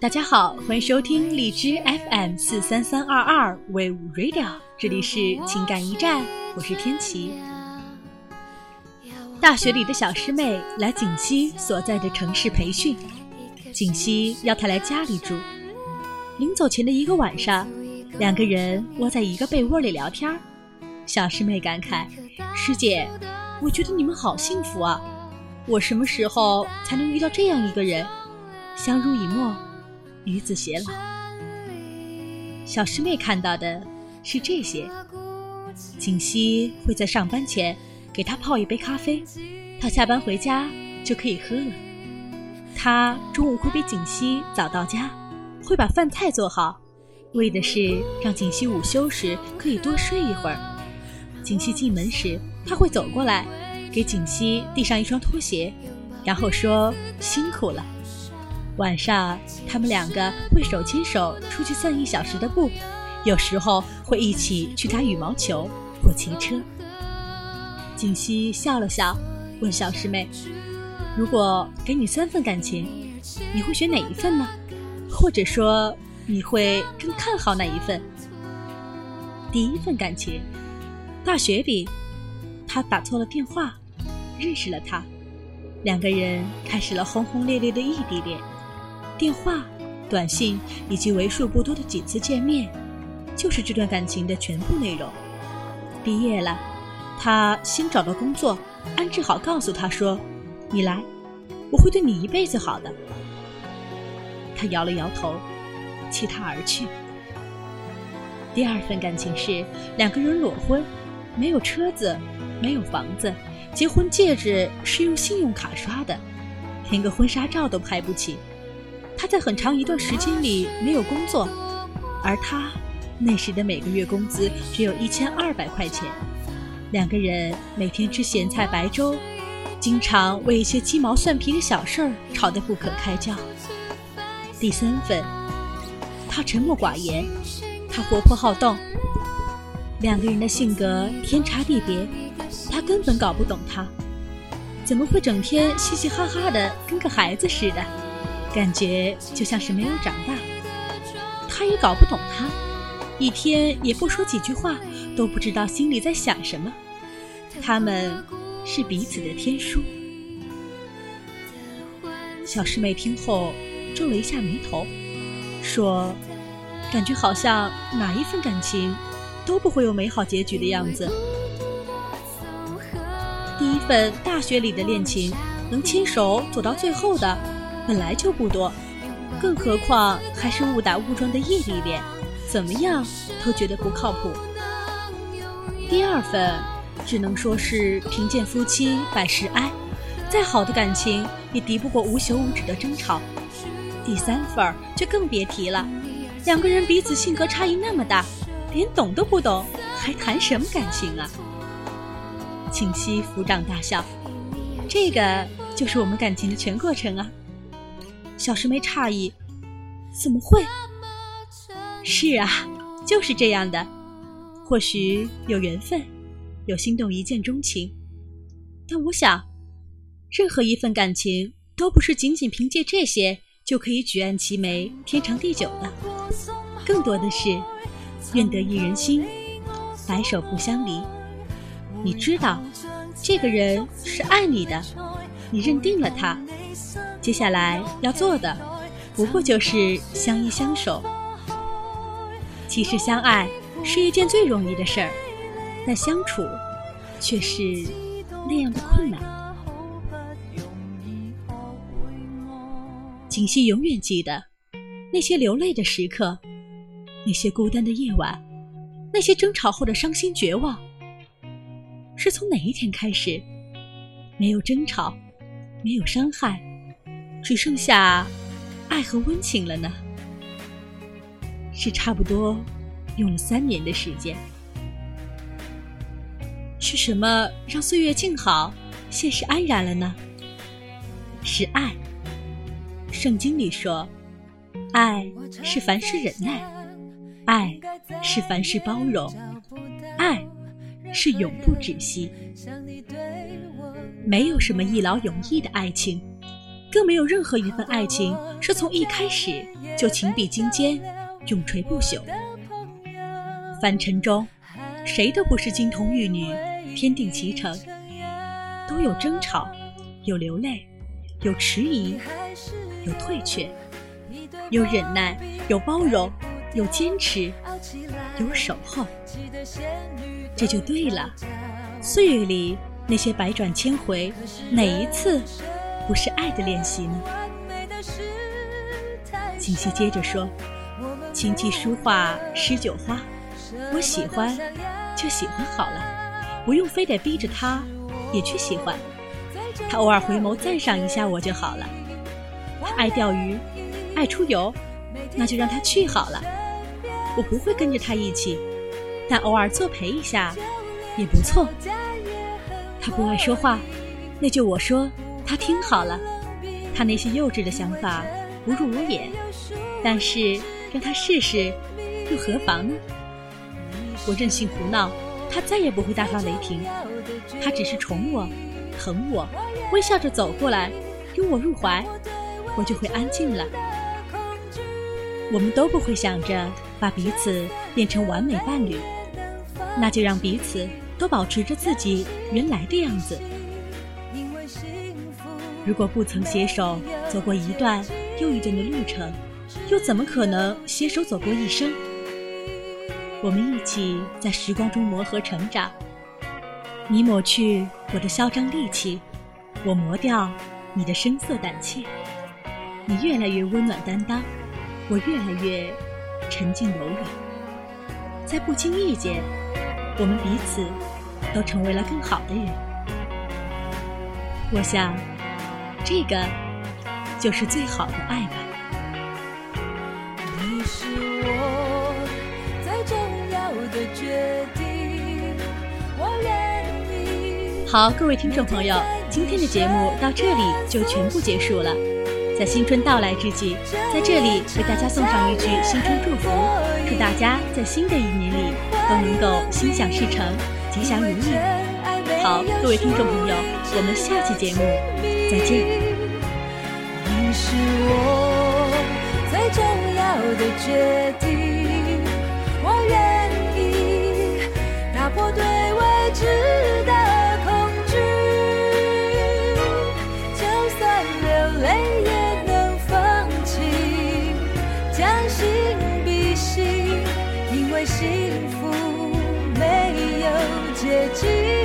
大家好，欢迎收听荔枝 FM 四三三二二 Wave Radio，这里是情感驿站，我是天琪。大学里的小师妹来景溪所在的城市培训，景溪要她来家里住。临走前的一个晚上，两个人窝在一个被窝里聊天。小师妹感慨：“师姐，我觉得你们好幸福啊！我什么时候才能遇到这样一个人？相濡以沫。”与子偕老。小师妹看到的是这些：景熙会在上班前给她泡一杯咖啡，她下班回家就可以喝了。他中午会比景熙早到家，会把饭菜做好，为的是让景熙午休时可以多睡一会儿。景熙进门时，他会走过来，给景熙递上一双拖鞋，然后说：“辛苦了。”晚上，他们两个会手牵手出去散一小时的步，有时候会一起去打羽毛球或骑车。景熙笑了笑，问小师妹：“如果给你三份感情，你会选哪一份呢？或者说，你会更看好哪一份？”第一份感情，大学里，他打错了电话，认识了他，两个人开始了轰轰烈烈的异地恋。电话、短信以及为数不多的几次见面，就是这段感情的全部内容。毕业了，他新找到工作，安置好，告诉他说：“你来，我会对你一辈子好的。”他摇了摇头，弃他而去。第二份感情是两个人裸婚，没有车子，没有房子，结婚戒指是用信用卡刷的，连个婚纱照都拍不起。他在很长一段时间里没有工作，而他那时的每个月工资只有一千二百块钱。两个人每天吃咸菜白粥，经常为一些鸡毛蒜皮的小事儿吵得不可开交。第三份，他沉默寡言，他活泼好动。两个人的性格天差地别，他根本搞不懂他，怎么会整天嘻嘻哈哈的，跟个孩子似的。感觉就像是没有长大，他也搞不懂他，一天也不说几句话，都不知道心里在想什么。他们是彼此的天书。小师妹听后皱了一下眉头，说：“感觉好像哪一份感情都不会有美好结局的样子。第一份大学里的恋情，能牵手走到最后的。”本来就不多，更何况还是误打误撞的异地恋，怎么样都觉得不靠谱。第二份只能说是贫贱夫妻百事哀，再好的感情也敌不过无休无止的争吵。第三份就更别提了，两个人彼此性格差异那么大，连懂都不懂，还谈什么感情啊？庆熙抚掌大笑，这个就是我们感情的全过程啊。小师妹诧异：“怎么会？是啊，就是这样的。或许有缘分，有心动一见钟情，但我想，任何一份感情都不是仅仅凭借这些就可以举案齐眉、天长地久的。更多的是，愿得一人心，白首不相离。你知道，这个人是爱你的，你认定了他。”接下来要做的，不过就是相依相守。其实相爱是一件最容易的事儿，但相处却是那样的困难。锦溪永远记得那些流泪的时刻，那些孤单的夜晚，那些争吵后的伤心绝望。是从哪一天开始，没有争吵，没有伤害？只剩下爱和温情了呢，是差不多用了三年的时间。是什么让岁月静好，现实安然了呢？是爱。圣经里说，爱是凡事忍耐，是凡事包容，爱是永不止息。没有什么一劳永逸的爱情。更没有任何一份爱情是从一开始就情比金坚、永垂不朽。凡尘中，谁都不是金童玉女、天定其成，都有争吵，有流泪，有迟疑，有退却，有忍耐，有包容，有坚持，有守候。这就对了。岁月里那些百转千回，哪一次不是爱的练习呢？锦溪接着说：“琴棋书画诗酒花，我喜欢就喜欢好了，不用非得逼着他也去喜欢。他偶尔回眸赞赏一下我就好了。他爱钓鱼，爱出游，那就让他去好了。我不会跟着他一起。”但偶尔作陪一下也不错。他不爱说话，那就我说他听好了。他那些幼稚的想法不入我眼，但是让他试试又何妨呢？我任性胡闹，他再也不会大发雷霆。他只是宠我、疼我，微笑着走过来，拥我入怀，我就会安静了。我们都不会想着把彼此变成完美伴侣。那就让彼此都保持着自己原来的样子。如果不曾携手走过一段又一段的路程，又怎么可能携手走过一生？我们一起在时光中磨合成长。你抹去我的嚣张戾气，我磨掉你的声色胆怯。你越来越温暖担当，我越来越沉静柔软。在不经意间。我们彼此都成为了更好的人，我想，这个就是最好的爱吧。你是我最重要的决定，我愿意。好，各位听众朋友，今天的节目到这里就全部结束了。在新春到来之际，在这里为大家送上一句新春祝福，祝大家在新的一年里都能够心想事成、吉祥如意。好，各位听众朋友，我们下期节目再见。你是我最重要的决定，我愿意打破对为幸福没有捷径。